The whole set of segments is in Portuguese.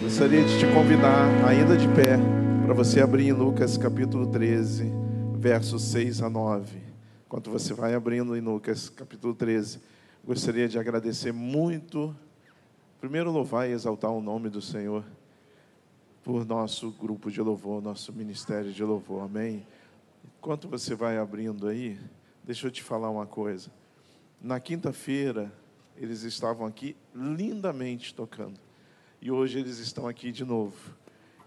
Gostaria de te convidar, ainda de pé, para você abrir em Lucas capítulo 13, versos 6 a 9. Enquanto você vai abrindo em Lucas capítulo 13, gostaria de agradecer muito, primeiro louvar e exaltar o nome do Senhor por nosso grupo de louvor, nosso ministério de louvor, amém? Enquanto você vai abrindo aí, deixa eu te falar uma coisa. Na quinta-feira, eles estavam aqui lindamente tocando. E hoje eles estão aqui de novo.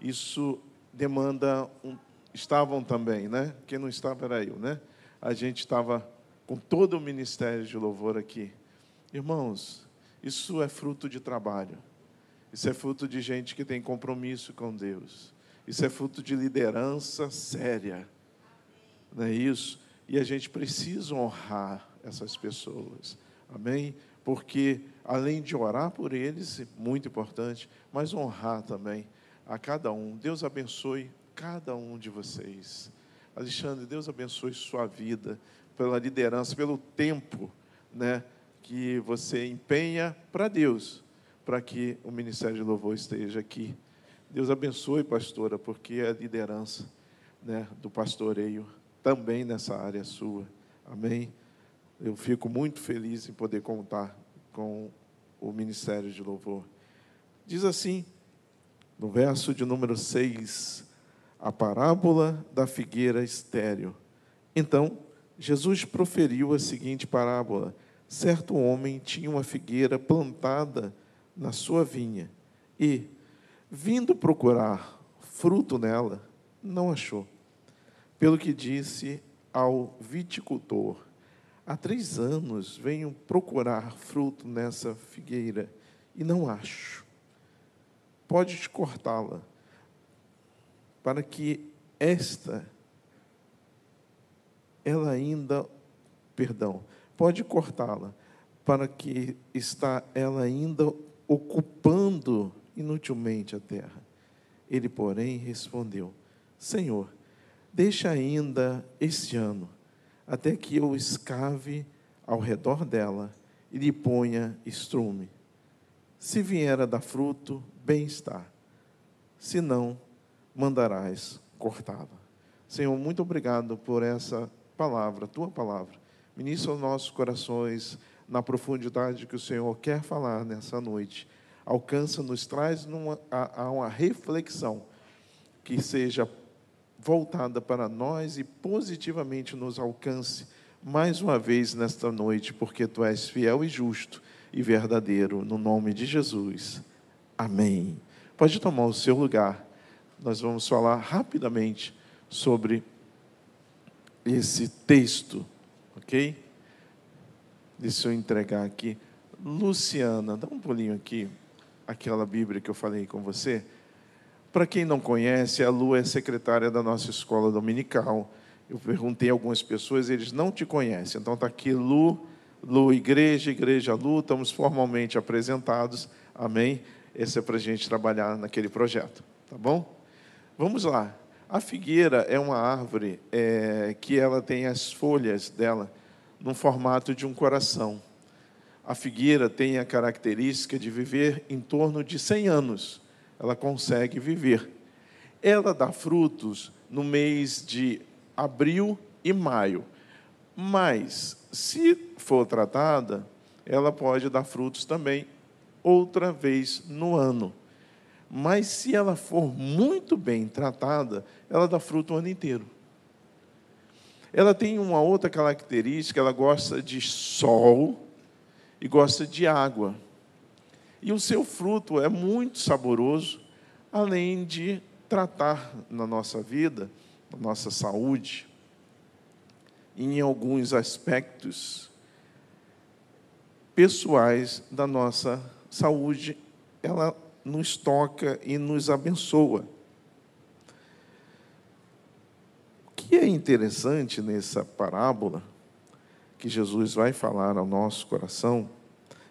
Isso demanda um, estavam também, né? Quem não estava era eu, né? A gente estava com todo o ministério de louvor aqui. Irmãos, isso é fruto de trabalho. Isso é fruto de gente que tem compromisso com Deus. Isso é fruto de liderança séria. Não é isso? E a gente precisa honrar essas pessoas. Amém? Porque além de orar por eles, muito importante, mas honrar também a cada um. Deus abençoe cada um de vocês. Alexandre, Deus abençoe sua vida pela liderança, pelo tempo, né, que você empenha para Deus, para que o ministério de louvor esteja aqui. Deus abençoe, pastora, porque é a liderança, né, do pastoreio também nessa área sua. Amém. Eu fico muito feliz em poder contar com o ministério de louvor. Diz assim, no verso de número 6, a parábola da figueira estéreo. Então, Jesus proferiu a seguinte parábola: Certo homem tinha uma figueira plantada na sua vinha e, vindo procurar fruto nela, não achou. Pelo que disse ao viticultor: Há três anos venho procurar fruto nessa figueira e não acho. Pode cortá-la, para que esta, ela ainda, perdão, pode cortá-la, para que está ela ainda ocupando inutilmente a terra. Ele, porém, respondeu: Senhor, deixa ainda este ano até que eu escave ao redor dela e lhe ponha estrume. Se vier a dar fruto, bem está. Se não, mandarás cortá-la. Senhor, muito obrigado por essa palavra, tua palavra. Ministra os nossos corações na profundidade que o Senhor quer falar nessa noite. Alcança, nos traz numa, a, a uma reflexão que seja voltada para nós e positivamente nos alcance mais uma vez nesta noite, porque tu és fiel e justo e verdadeiro, no nome de Jesus. Amém. Pode tomar o seu lugar. Nós vamos falar rapidamente sobre esse texto, ok? Deixa eu entregar aqui. Luciana, dá um pulinho aqui, aquela Bíblia que eu falei com você. Para quem não conhece, a Lu é secretária da nossa escola dominical. Eu perguntei a algumas pessoas, eles não te conhecem. Então está aqui Lu, Lu Igreja, Igreja Lu, estamos formalmente apresentados. Amém? Esse é para a gente trabalhar naquele projeto, tá bom? Vamos lá. A figueira é uma árvore é, que ela tem as folhas dela no formato de um coração. A figueira tem a característica de viver em torno de 100 anos ela consegue viver. Ela dá frutos no mês de abril e maio, mas se for tratada, ela pode dar frutos também outra vez no ano. Mas se ela for muito bem tratada, ela dá fruto o ano inteiro. Ela tem uma outra característica, ela gosta de sol e gosta de água. E o seu fruto é muito saboroso, além de tratar na nossa vida, na nossa saúde, em alguns aspectos pessoais da nossa saúde, ela nos toca e nos abençoa. O que é interessante nessa parábola que Jesus vai falar ao nosso coração?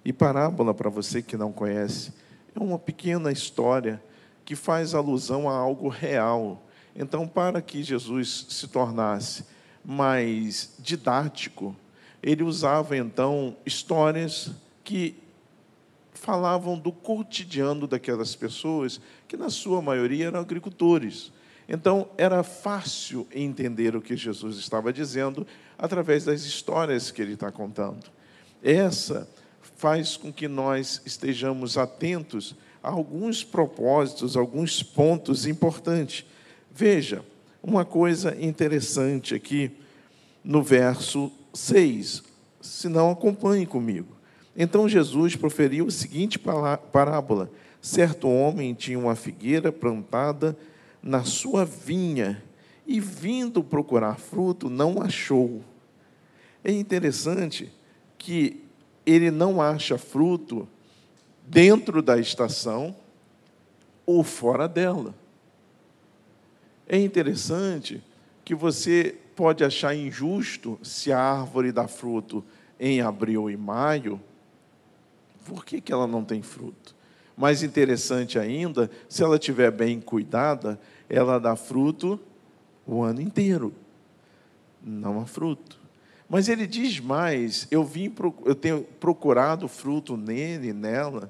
E parábola, para você que não conhece, é uma pequena história que faz alusão a algo real. Então, para que Jesus se tornasse mais didático, ele usava então histórias que falavam do cotidiano daquelas pessoas, que na sua maioria eram agricultores. Então, era fácil entender o que Jesus estava dizendo através das histórias que ele está contando. Essa faz com que nós estejamos atentos a alguns propósitos, alguns pontos importantes. Veja, uma coisa interessante aqui no verso 6, se não acompanhe comigo. Então Jesus proferiu a seguinte parábola: certo homem tinha uma figueira plantada na sua vinha e, vindo procurar fruto, não achou. É interessante que ele não acha fruto dentro da estação ou fora dela. É interessante que você pode achar injusto se a árvore dá fruto em abril e maio, por que, que ela não tem fruto? Mais interessante ainda, se ela estiver bem cuidada, ela dá fruto o ano inteiro. Não há fruto. Mas ele diz mais: eu vim, eu tenho procurado fruto nele, nela,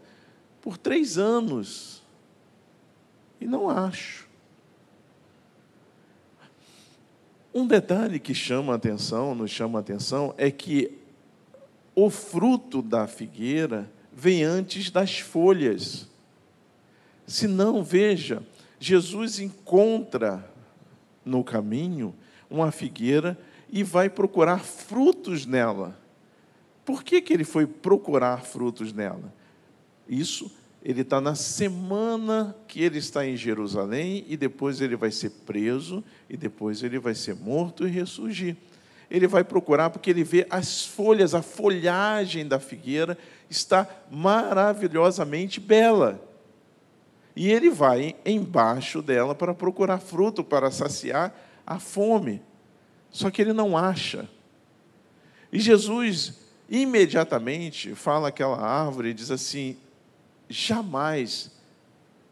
por três anos e não acho. Um detalhe que chama a atenção, nos chama a atenção, é que o fruto da figueira vem antes das folhas. Se não, veja, Jesus encontra no caminho uma figueira e vai procurar frutos nela. Por que, que ele foi procurar frutos nela? Isso, ele está na semana que ele está em Jerusalém e depois ele vai ser preso e depois ele vai ser morto e ressurgir. Ele vai procurar porque ele vê as folhas, a folhagem da figueira está maravilhosamente bela. E ele vai embaixo dela para procurar fruto, para saciar a fome. Só que ele não acha. E Jesus imediatamente fala aquela árvore e diz assim: jamais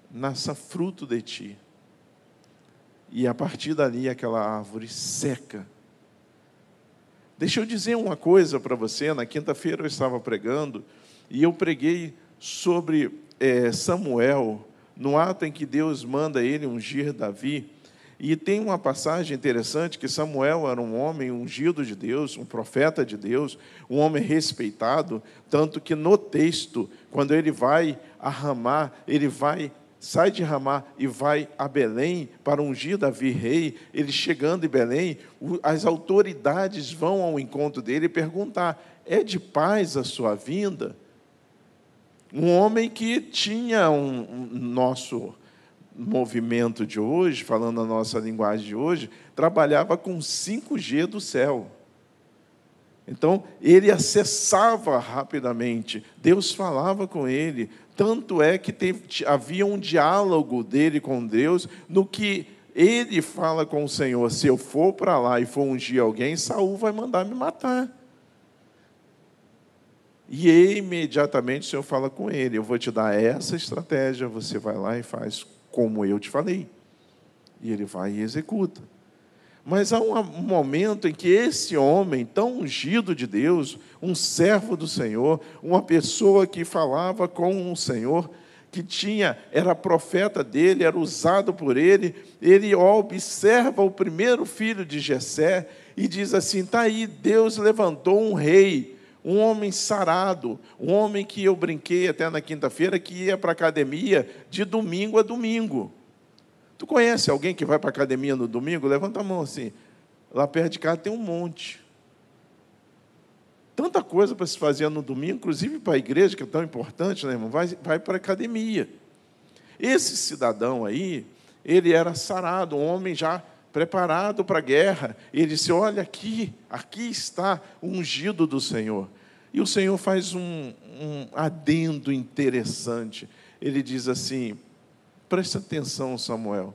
nasça fruto de ti. E a partir dali aquela árvore seca. Deixa eu dizer uma coisa para você. Na quinta-feira eu estava pregando e eu preguei sobre é, Samuel, no ato em que Deus manda ele ungir Davi. E tem uma passagem interessante que Samuel era um homem ungido de Deus, um profeta de Deus, um homem respeitado, tanto que no texto, quando ele vai a Ramá, ele vai sai de Ramá e vai a Belém para ungir Davi rei, ele chegando em Belém, as autoridades vão ao encontro dele e perguntar: "É de paz a sua vinda?" Um homem que tinha um, um nosso movimento de hoje, falando a nossa linguagem de hoje, trabalhava com 5G do céu. Então, ele acessava rapidamente, Deus falava com ele, tanto é que teve, havia um diálogo dele com Deus, no que ele fala com o Senhor: se eu for para lá e for ungir alguém, Saul vai mandar me matar. E imediatamente o Senhor fala com ele: Eu vou te dar essa estratégia, você vai lá e faz como eu te falei. E ele vai e executa. Mas há um momento em que esse homem, tão ungido de Deus, um servo do Senhor, uma pessoa que falava com o Senhor, que tinha, era profeta dele, era usado por ele, ele observa o primeiro filho de Jessé e diz assim: está aí, Deus levantou um rei um homem sarado, um homem que eu brinquei até na quinta-feira, que ia para a academia de domingo a domingo. Tu conhece alguém que vai para a academia no domingo? Levanta a mão assim. Lá perto de casa tem um monte. Tanta coisa para se fazer no domingo, inclusive para a igreja, que é tão importante, né, irmão? Vai, vai para a academia. Esse cidadão aí, ele era sarado, um homem já preparado para a guerra. Ele disse: Olha aqui, aqui está o ungido do Senhor. E o Senhor faz um, um adendo interessante. Ele diz assim: Preste atenção, Samuel.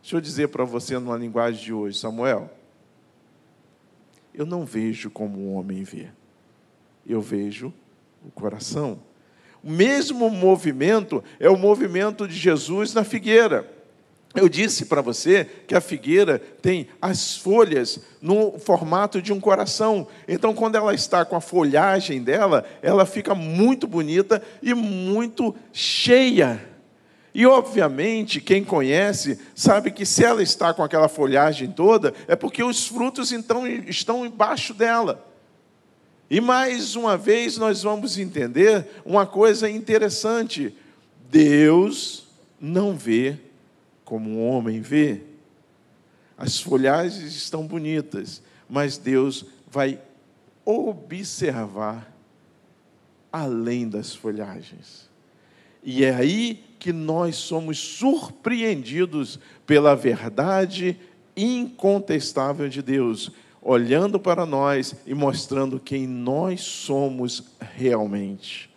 Deixa eu dizer para você numa linguagem de hoje, Samuel. Eu não vejo como um homem vê. Eu vejo o coração. O mesmo movimento é o movimento de Jesus na figueira. Eu disse para você que a figueira tem as folhas no formato de um coração. Então, quando ela está com a folhagem dela, ela fica muito bonita e muito cheia. E, obviamente, quem conhece sabe que se ela está com aquela folhagem toda, é porque os frutos então estão embaixo dela. E mais uma vez nós vamos entender uma coisa interessante: Deus não vê como um homem vê. As folhagens estão bonitas, mas Deus vai observar além das folhagens. E é aí que nós somos surpreendidos pela verdade incontestável de Deus, olhando para nós e mostrando quem nós somos realmente.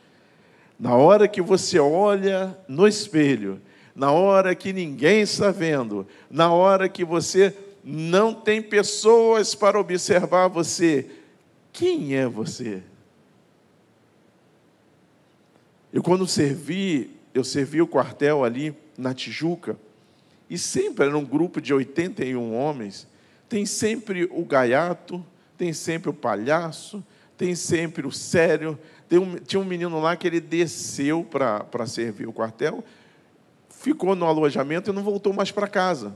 Na hora que você olha no espelho na hora que ninguém está vendo, na hora que você não tem pessoas para observar você, quem é você? Eu, quando servi, eu servi o quartel ali na Tijuca, e sempre era um grupo de 81 homens, tem sempre o gaiato, tem sempre o palhaço, tem sempre o sério. Um, tinha um menino lá que ele desceu para servir o quartel, ficou no alojamento e não voltou mais para casa.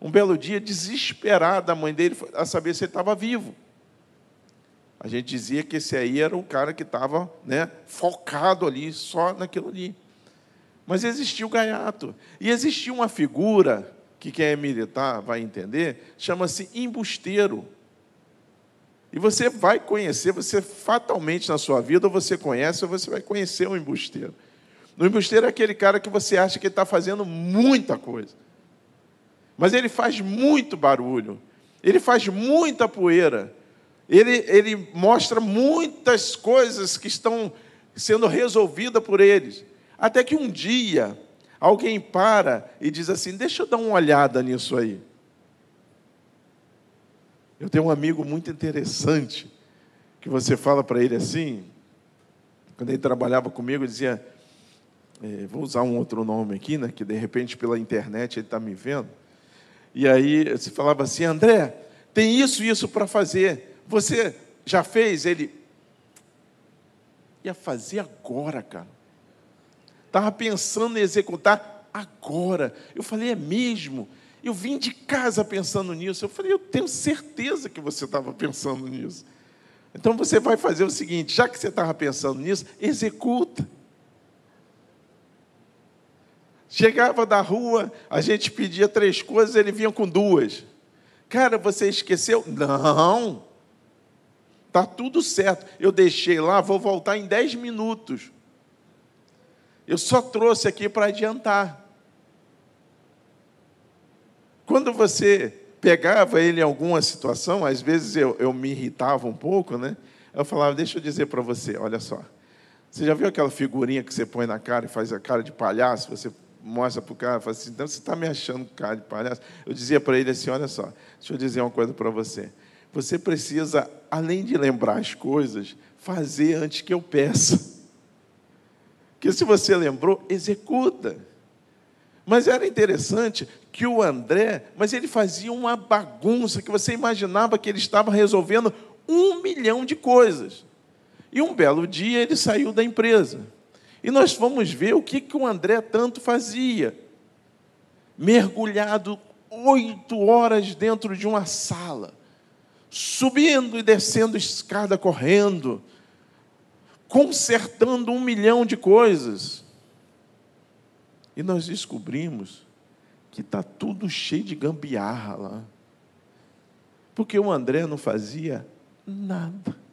Um belo dia, desesperada, a mãe dele a saber se ele estava vivo. A gente dizia que esse aí era o cara que estava né, focado ali, só naquilo ali. Mas existia o gaiato. E existia uma figura, que quem é militar vai entender, chama-se embusteiro. E você vai conhecer, você fatalmente na sua vida, ou você conhece, ou você vai conhecer o embusteiro. No embusteiro é aquele cara que você acha que está fazendo muita coisa. Mas ele faz muito barulho. Ele faz muita poeira. Ele, ele mostra muitas coisas que estão sendo resolvidas por eles. Até que um dia, alguém para e diz assim: Deixa eu dar uma olhada nisso aí. Eu tenho um amigo muito interessante, que você fala para ele assim, quando ele trabalhava comigo, dizia: é, vou usar um outro nome aqui, né, que de repente pela internet ele está me vendo. E aí você falava assim, André, tem isso e isso para fazer. Você já fez? Ele ia fazer agora, cara. Estava pensando em executar agora. Eu falei, é mesmo? Eu vim de casa pensando nisso. Eu falei, eu tenho certeza que você estava pensando nisso. Então você vai fazer o seguinte: já que você estava pensando nisso, executa. Chegava da rua, a gente pedia três coisas, ele vinha com duas. Cara, você esqueceu? Não. Tá tudo certo. Eu deixei lá, vou voltar em dez minutos. Eu só trouxe aqui para adiantar. Quando você pegava ele em alguma situação, às vezes eu, eu me irritava um pouco, né? Eu falava, deixa eu dizer para você, olha só. Você já viu aquela figurinha que você põe na cara e faz a cara de palhaço? Você mostra para o cara, fala assim, então você está me achando cara de palhaço? Eu dizia para ele assim, olha só, deixa eu dizer uma coisa para você. Você precisa, além de lembrar as coisas, fazer antes que eu peça. Porque se você lembrou, executa. Mas era interessante que o André, mas ele fazia uma bagunça que você imaginava que ele estava resolvendo um milhão de coisas. E um belo dia ele saiu da empresa. E nós vamos ver o que, que o André tanto fazia. Mergulhado oito horas dentro de uma sala, subindo e descendo escada correndo, consertando um milhão de coisas. E nós descobrimos que está tudo cheio de gambiarra lá. Porque o André não fazia nada.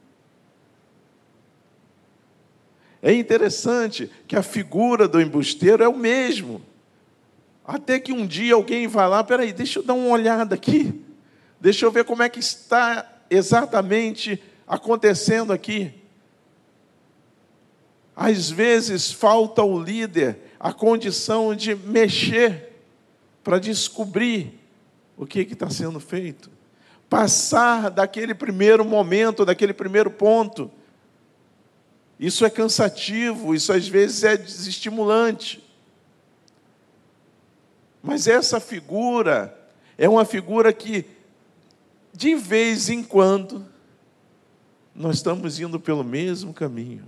É interessante que a figura do embusteiro é o mesmo. Até que um dia alguém vai lá, peraí, deixa eu dar uma olhada aqui. Deixa eu ver como é que está exatamente acontecendo aqui. Às vezes falta o líder a condição de mexer para descobrir o que está sendo feito. Passar daquele primeiro momento, daquele primeiro ponto isso é cansativo, isso às vezes é desestimulante. Mas essa figura é uma figura que, de vez em quando, nós estamos indo pelo mesmo caminho.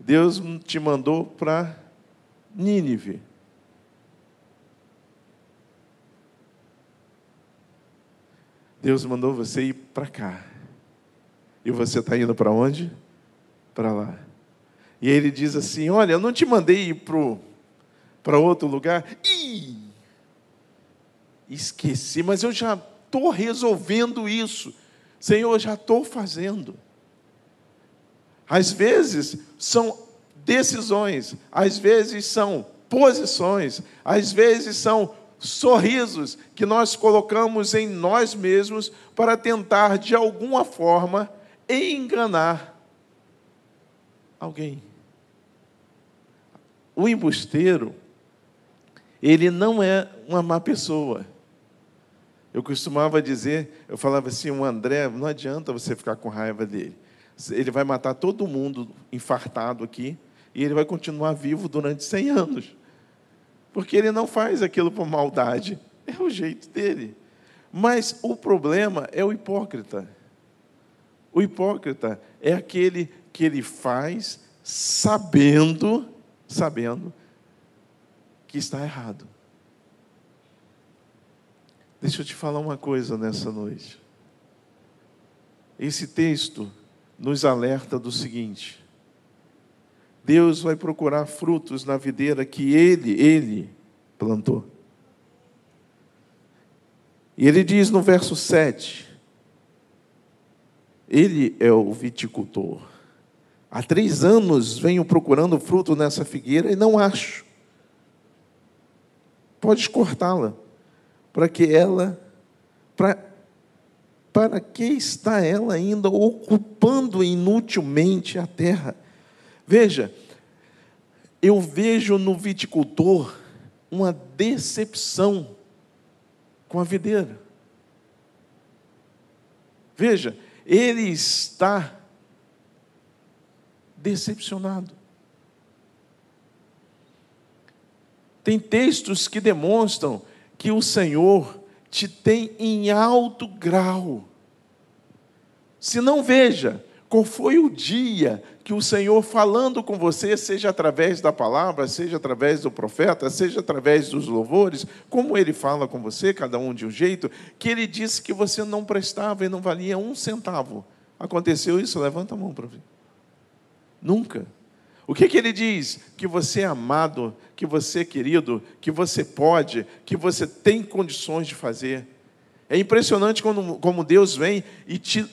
Deus te mandou para Nínive. Deus mandou você ir para cá. E você está indo para onde? Para lá. E ele diz assim: Olha, eu não te mandei ir para outro lugar. Ih! Esqueci, mas eu já estou resolvendo isso. Senhor, eu já estou fazendo. Às vezes são decisões, às vezes são posições, às vezes são sorrisos que nós colocamos em nós mesmos para tentar, de alguma forma, enganar alguém. O embusteiro, ele não é uma má pessoa. Eu costumava dizer, eu falava assim, o André, não adianta você ficar com raiva dele. Ele vai matar todo mundo infartado aqui e ele vai continuar vivo durante 100 anos. Porque ele não faz aquilo por maldade, é o jeito dele. Mas o problema é o hipócrita. O hipócrita é aquele que ele faz sabendo, sabendo que está errado. Deixa eu te falar uma coisa nessa noite. Esse texto nos alerta do seguinte: Deus vai procurar frutos na videira que ele, ele plantou. E ele diz no verso 7: Ele é o viticultor. Há três anos venho procurando fruto nessa figueira e não acho. Pode cortá-la, para que ela, para, para que está ela ainda ocupando inutilmente a terra? Veja, eu vejo no viticultor uma decepção com a videira. Veja, ele está decepcionado. Tem textos que demonstram que o Senhor te tem em alto grau. Se não veja, qual foi o dia que o Senhor falando com você, seja através da palavra, seja através do profeta, seja através dos louvores, como ele fala com você, cada um de um jeito, que ele disse que você não prestava e não valia um centavo. Aconteceu isso? Levanta a mão para ver. Nunca. O que, que ele diz? Que você é amado, que você é querido, que você pode, que você tem condições de fazer. É impressionante quando, como Deus vem e te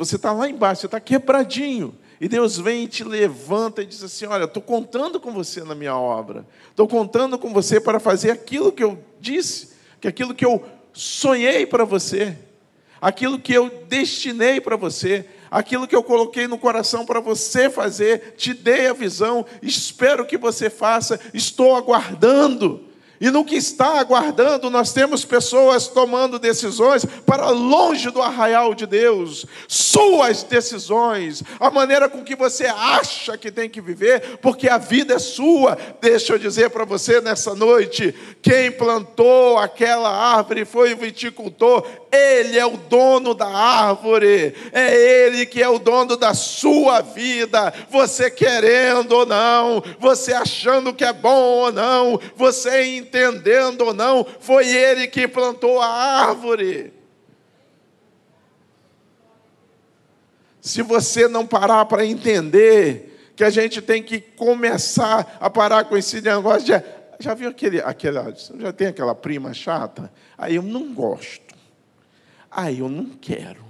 você está lá embaixo, você está quebradinho. E Deus vem e te levanta e diz assim: Olha, estou contando com você na minha obra. Estou contando com você para fazer aquilo que eu disse, que aquilo que eu sonhei para você, aquilo que eu destinei para você, aquilo que eu coloquei no coração para você fazer, te dei a visão, espero que você faça, estou aguardando. E no que está aguardando, nós temos pessoas tomando decisões para longe do arraial de Deus. Suas decisões, a maneira com que você acha que tem que viver, porque a vida é sua. Deixa eu dizer para você nessa noite: quem plantou aquela árvore foi o viticultor, ele é o dono da árvore, é Ele que é o dono da sua vida. Você querendo ou não, você achando que é bom ou não, você entendendo ou não, foi Ele que plantou a árvore. Se você não parar para entender que a gente tem que começar a parar com esse negócio de. Já viu aquele, aquele. Já tem aquela prima chata? Aí eu não gosto. Aí eu não quero.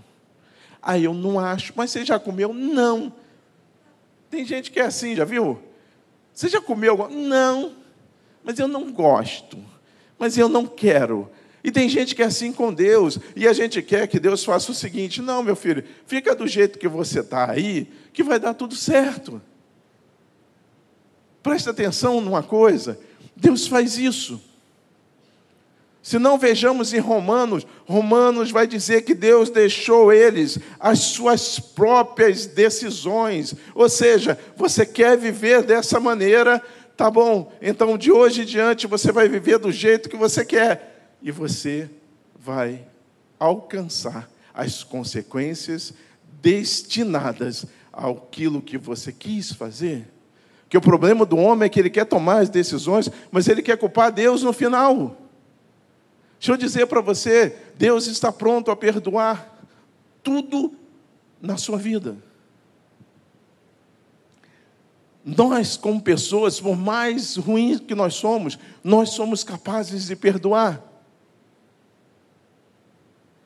Aí eu não acho. Mas você já comeu? Não. Tem gente que é assim, já viu? Você já comeu? Não. Mas eu não gosto. Mas eu não quero. E tem gente que é assim com Deus, e a gente quer que Deus faça o seguinte: não, meu filho, fica do jeito que você está aí, que vai dar tudo certo. Presta atenção numa coisa: Deus faz isso. Se não vejamos em Romanos, Romanos vai dizer que Deus deixou eles as suas próprias decisões. Ou seja, você quer viver dessa maneira, tá bom, então de hoje em diante você vai viver do jeito que você quer. E você vai alcançar as consequências destinadas àquilo que você quis fazer. Que o problema do homem é que ele quer tomar as decisões, mas ele quer culpar Deus no final. Deixa eu dizer para você, Deus está pronto a perdoar tudo na sua vida. Nós, como pessoas, por mais ruins que nós somos, nós somos capazes de perdoar.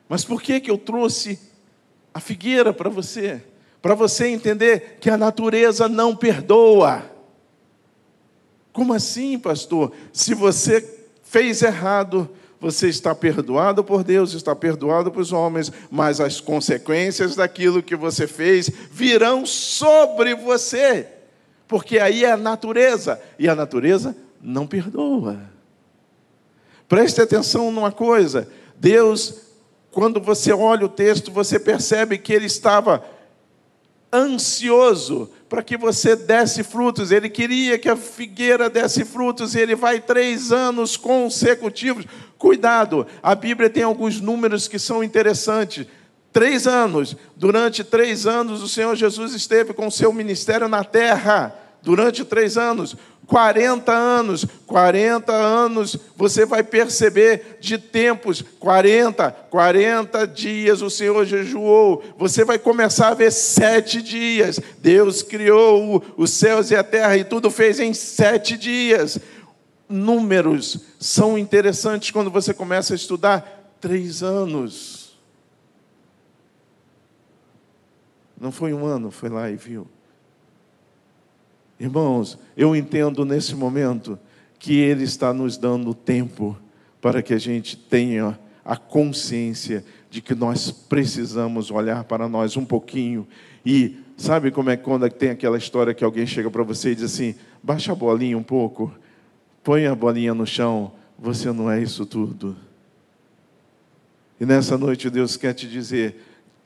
Mas por que, que eu trouxe a figueira para você? Para você entender que a natureza não perdoa. Como assim, pastor? Se você fez errado, você está perdoado por Deus, está perdoado por os homens, mas as consequências daquilo que você fez virão sobre você, porque aí é a natureza, e a natureza não perdoa. Preste atenção numa coisa: Deus, quando você olha o texto, você percebe que ele estava ansioso para que você desse frutos. Ele queria que a figueira desse frutos, e ele vai três anos consecutivos. Cuidado, a Bíblia tem alguns números que são interessantes. Três anos, durante três anos, o Senhor Jesus esteve com o seu ministério na terra. Durante três anos, 40 anos, 40 anos, você vai perceber de tempos, 40, 40 dias o Senhor jejuou, você vai começar a ver sete dias. Deus criou os céus e a terra e tudo fez em sete dias. Números são interessantes quando você começa a estudar. Três anos. Não foi um ano, foi lá e viu. Irmãos, eu entendo nesse momento que Ele está nos dando tempo para que a gente tenha a consciência de que nós precisamos olhar para nós um pouquinho. E sabe como é quando tem aquela história que alguém chega para você e diz assim: baixa a bolinha um pouco, põe a bolinha no chão, você não é isso tudo. E nessa noite Deus quer te dizer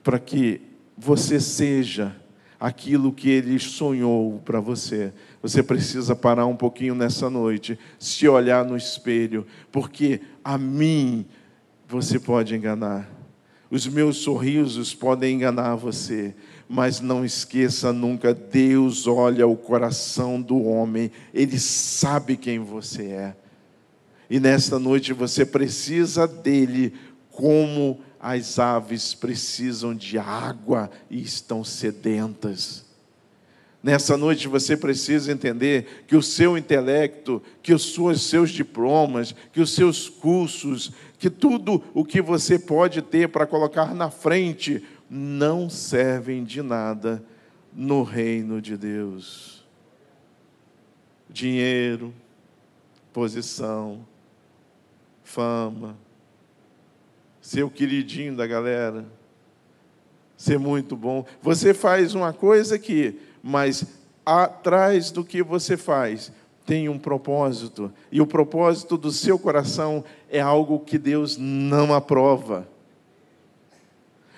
para que você seja aquilo que ele sonhou para você. Você precisa parar um pouquinho nessa noite, se olhar no espelho, porque a mim você pode enganar. Os meus sorrisos podem enganar você, mas não esqueça nunca: Deus olha o coração do homem, Ele sabe quem você é. E nesta noite você precisa dele como as aves precisam de água e estão sedentas. Nessa noite você precisa entender que o seu intelecto, que os seus diplomas, que os seus cursos, que tudo o que você pode ter para colocar na frente não servem de nada no reino de Deus. Dinheiro, posição, fama, ser o queridinho da galera, ser muito bom. Você faz uma coisa que, mas atrás do que você faz tem um propósito, e o propósito do seu coração é algo que Deus não aprova.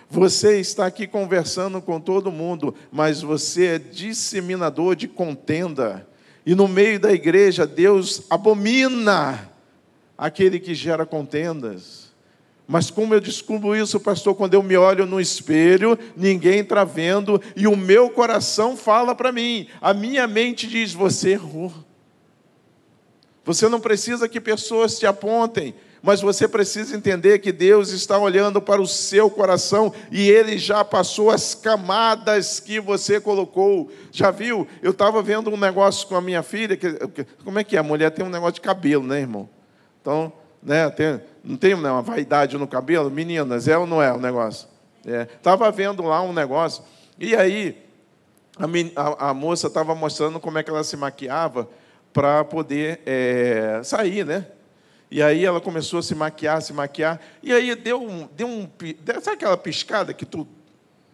Você está aqui conversando com todo mundo, mas você é disseminador de contenda. E no meio da igreja, Deus abomina aquele que gera contendas. Mas como eu descubro isso, pastor, quando eu me olho no espelho, ninguém está vendo, e o meu coração fala para mim, a minha mente diz: você errou. Você não precisa que pessoas te apontem, mas você precisa entender que Deus está olhando para o seu coração e Ele já passou as camadas que você colocou. Já viu? Eu estava vendo um negócio com a minha filha, que, como é que é? A mulher tem um negócio de cabelo, né, irmão? Então, né, tem, não tem né, uma vaidade no cabelo? Meninas, é ou não é o negócio? Estava é. vendo lá um negócio, e aí a, a, a moça estava mostrando como é que ela se maquiava para poder é, sair, né? E aí ela começou a se maquiar, se maquiar, e aí deu um, deu um sabe aquela piscada que tu,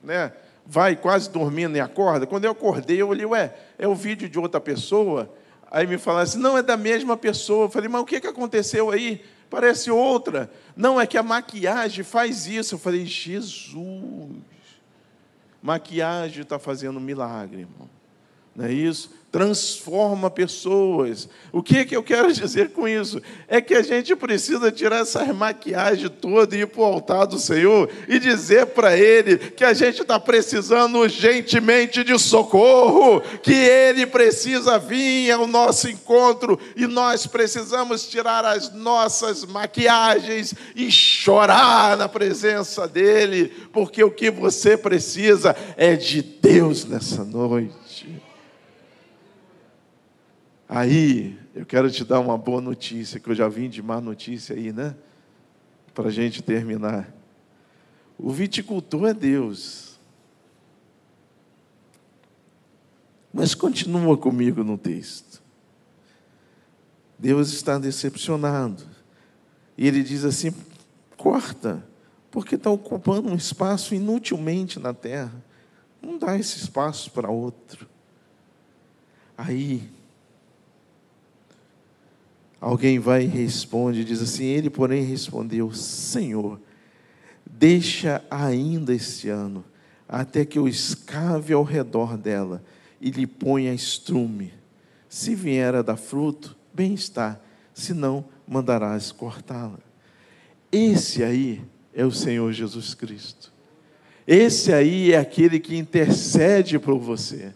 né, vai quase dormindo e acorda? Quando eu acordei, eu olhei, ué, é o vídeo de outra pessoa? Aí me falaram assim, não, é da mesma pessoa. Eu falei, mas o que, que aconteceu aí? Parece outra. Não, é que a maquiagem faz isso. Eu falei, Jesus, maquiagem está fazendo milagre, irmão. Não é isso? Transforma pessoas. O que, que eu quero dizer com isso? É que a gente precisa tirar essa maquiagem toda e ir para o altar do Senhor e dizer para Ele que a gente está precisando urgentemente de socorro, que Ele precisa vir ao nosso encontro e nós precisamos tirar as nossas maquiagens e chorar na presença dEle, porque o que você precisa é de Deus nessa noite. Aí, eu quero te dar uma boa notícia, que eu já vim de má notícia aí, né? Para a gente terminar. O viticultor é Deus. Mas continua comigo no texto. Deus está decepcionado. E ele diz assim: corta, porque está ocupando um espaço inutilmente na terra. Não dá esse espaço para outro. Aí, Alguém vai e responde, diz assim: Ele, porém, respondeu: Senhor, deixa ainda este ano, até que eu escave ao redor dela e lhe ponha estrume. Se vier a dar fruto, bem está, se não, mandarás cortá-la. Esse aí é o Senhor Jesus Cristo. Esse aí é aquele que intercede por você.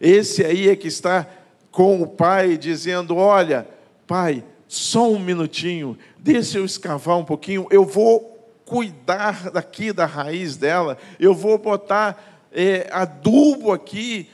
Esse aí é que está com o Pai dizendo: Olha, Pai, só um minutinho, deixa eu escavar um pouquinho, eu vou cuidar daqui da raiz dela, eu vou botar é, adubo aqui,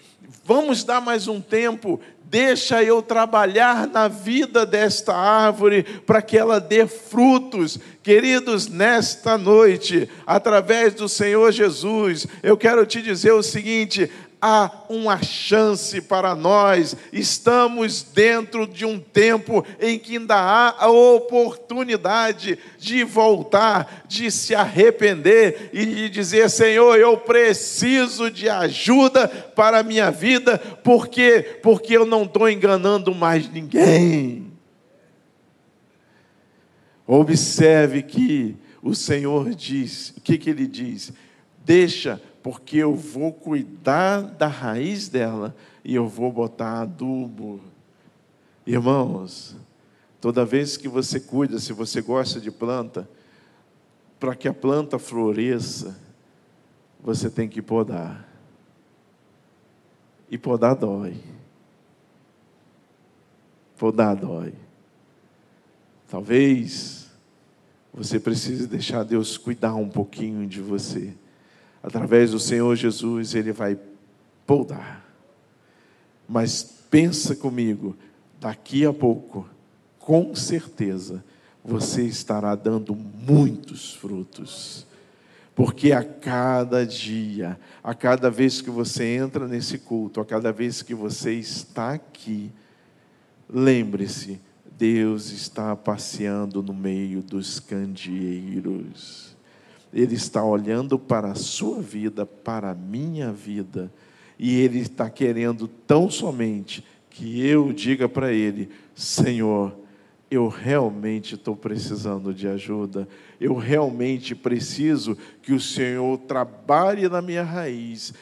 vamos dar mais um tempo, deixa eu trabalhar na vida desta árvore para que ela dê frutos. Queridos, nesta noite, através do Senhor Jesus, eu quero te dizer o seguinte: há uma chance para nós. Estamos dentro de um tempo em que ainda há a oportunidade de voltar, de se arrepender e de dizer: Senhor, eu preciso de ajuda para a minha vida, porque porque eu não estou enganando mais ninguém. Observe que o Senhor diz, o que, que ele diz? Deixa porque eu vou cuidar da raiz dela e eu vou botar adubo. Irmãos, toda vez que você cuida, se você gosta de planta, para que a planta floresça, você tem que podar. E podar dói. Podar dói. Talvez você precise deixar Deus cuidar um pouquinho de você através do Senhor Jesus, Ele vai podar. Mas pensa comigo, daqui a pouco, com certeza, você estará dando muitos frutos. Porque a cada dia, a cada vez que você entra nesse culto, a cada vez que você está aqui, lembre-se, Deus está passeando no meio dos candeeiros. Ele está olhando para a sua vida, para a minha vida, e Ele está querendo tão somente que eu diga para Ele: Senhor, eu realmente estou precisando de ajuda, eu realmente preciso que o Senhor trabalhe na minha raiz,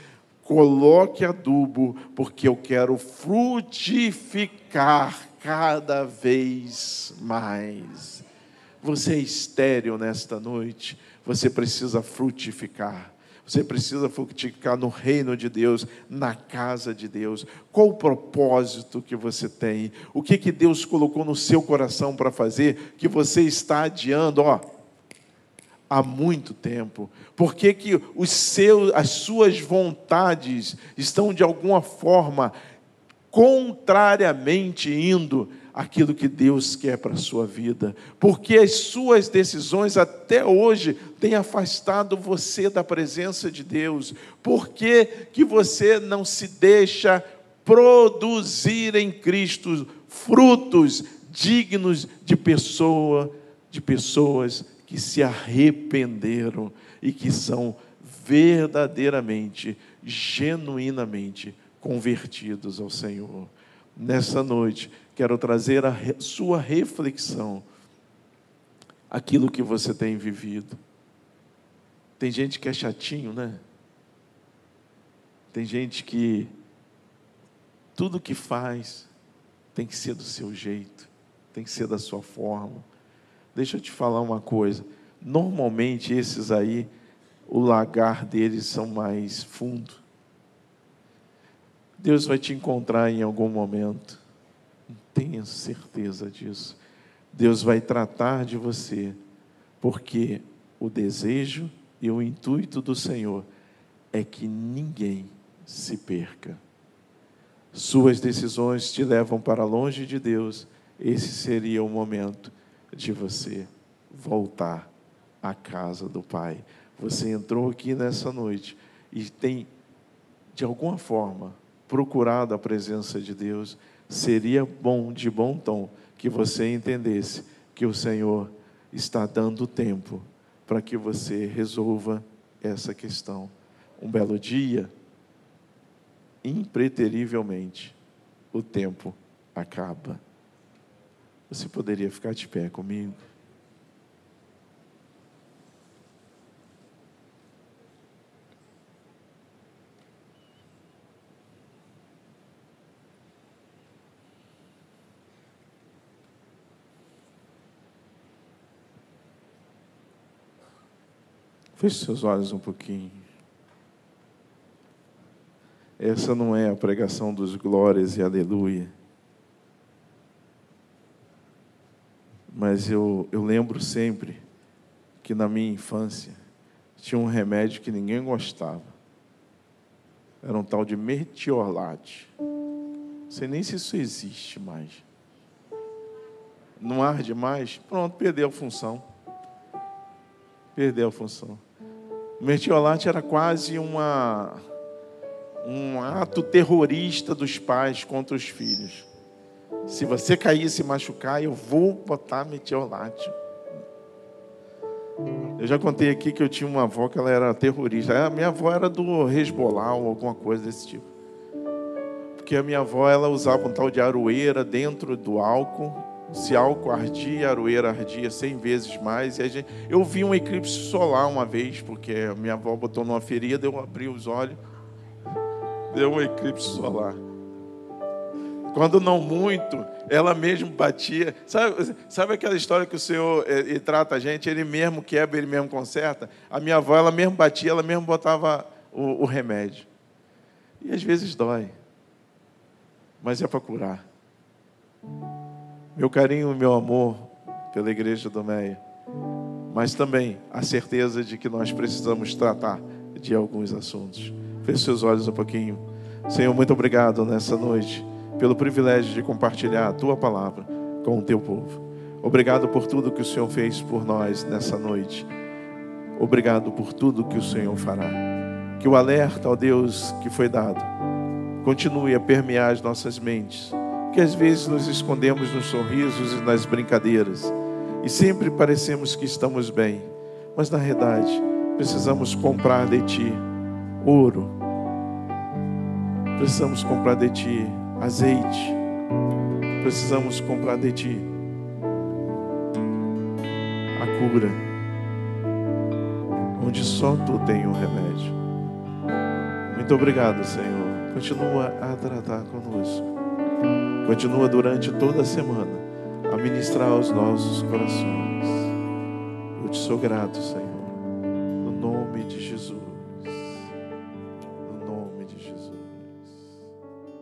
coloque adubo, porque eu quero frutificar cada vez mais. Você é estéreo nesta noite você precisa frutificar. Você precisa frutificar no reino de Deus, na casa de Deus. Qual o propósito que você tem? O que, que Deus colocou no seu coração para fazer que você está adiando? Ó, há muito tempo. Por que, que os seus, as suas vontades estão de alguma forma contrariamente indo aquilo que Deus quer para a sua vida, porque as suas decisões até hoje têm afastado você da presença de Deus, por que, que você não se deixa produzir em Cristo frutos dignos de pessoa, de pessoas que se arrependeram e que são verdadeiramente, genuinamente convertidos ao Senhor. Nessa noite, quero trazer a sua reflexão, aquilo que você tem vivido. Tem gente que é chatinho, né? Tem gente que tudo que faz tem que ser do seu jeito, tem que ser da sua forma. Deixa eu te falar uma coisa. Normalmente esses aí, o lagar deles são mais fundo. Deus vai te encontrar em algum momento. Tenha certeza disso. Deus vai tratar de você, porque o desejo e o intuito do Senhor é que ninguém se perca. Suas decisões te levam para longe de Deus, esse seria o momento de você voltar à casa do Pai. Você entrou aqui nessa noite e tem, de alguma forma, procurado a presença de Deus. Seria bom, de bom tom, que você entendesse que o Senhor está dando tempo para que você resolva essa questão. Um belo dia, impreterivelmente, o tempo acaba. Você poderia ficar de pé comigo? Feche seus olhos um pouquinho. Essa não é a pregação dos glórias e aleluia. Mas eu, eu lembro sempre que na minha infância tinha um remédio que ninguém gostava. Era um tal de metiolate. Não sei nem se isso existe mais. Não arde mais? Pronto, perdeu a função. Perdeu a função. Mertiolate era quase uma, um ato terrorista dos pais contra os filhos. Se você cair e se machucar, eu vou botar metiolate. Eu já contei aqui que eu tinha uma avó que ela era terrorista. A minha avó era do Hezbollah ou alguma coisa desse tipo. Porque a minha avó ela usava um tal de aroeira dentro do álcool se álcool ardia, a aroeira ardia cem vezes mais. E gente, eu vi um eclipse solar uma vez, porque a minha avó botou numa ferida, eu abri os olhos, deu um eclipse solar. Quando não muito, ela mesmo batia. Sabe, sabe aquela história que o Senhor eh, trata a gente, ele mesmo quebra, ele mesmo conserta? A minha avó, ela mesmo batia, ela mesmo botava o, o remédio. E às vezes dói, mas é para curar meu carinho e meu amor pela igreja do Meia, mas também a certeza de que nós precisamos tratar de alguns assuntos. Feche seus olhos um pouquinho. Senhor, muito obrigado nessa noite pelo privilégio de compartilhar a tua palavra com o teu povo. Obrigado por tudo que o Senhor fez por nós nessa noite. Obrigado por tudo que o Senhor fará. Que o alerta, ó Deus, que foi dado, continue a permear as nossas mentes que às vezes nos escondemos nos sorrisos e nas brincadeiras e sempre parecemos que estamos bem, mas na verdade precisamos comprar de Ti ouro, precisamos comprar de Ti azeite, precisamos comprar de Ti a cura, onde só Tu tem o um remédio. Muito obrigado, Senhor. Continua a tratar conosco. Continua durante toda a semana a ministrar aos nossos corações. Eu te sou grato, Senhor, no nome de Jesus.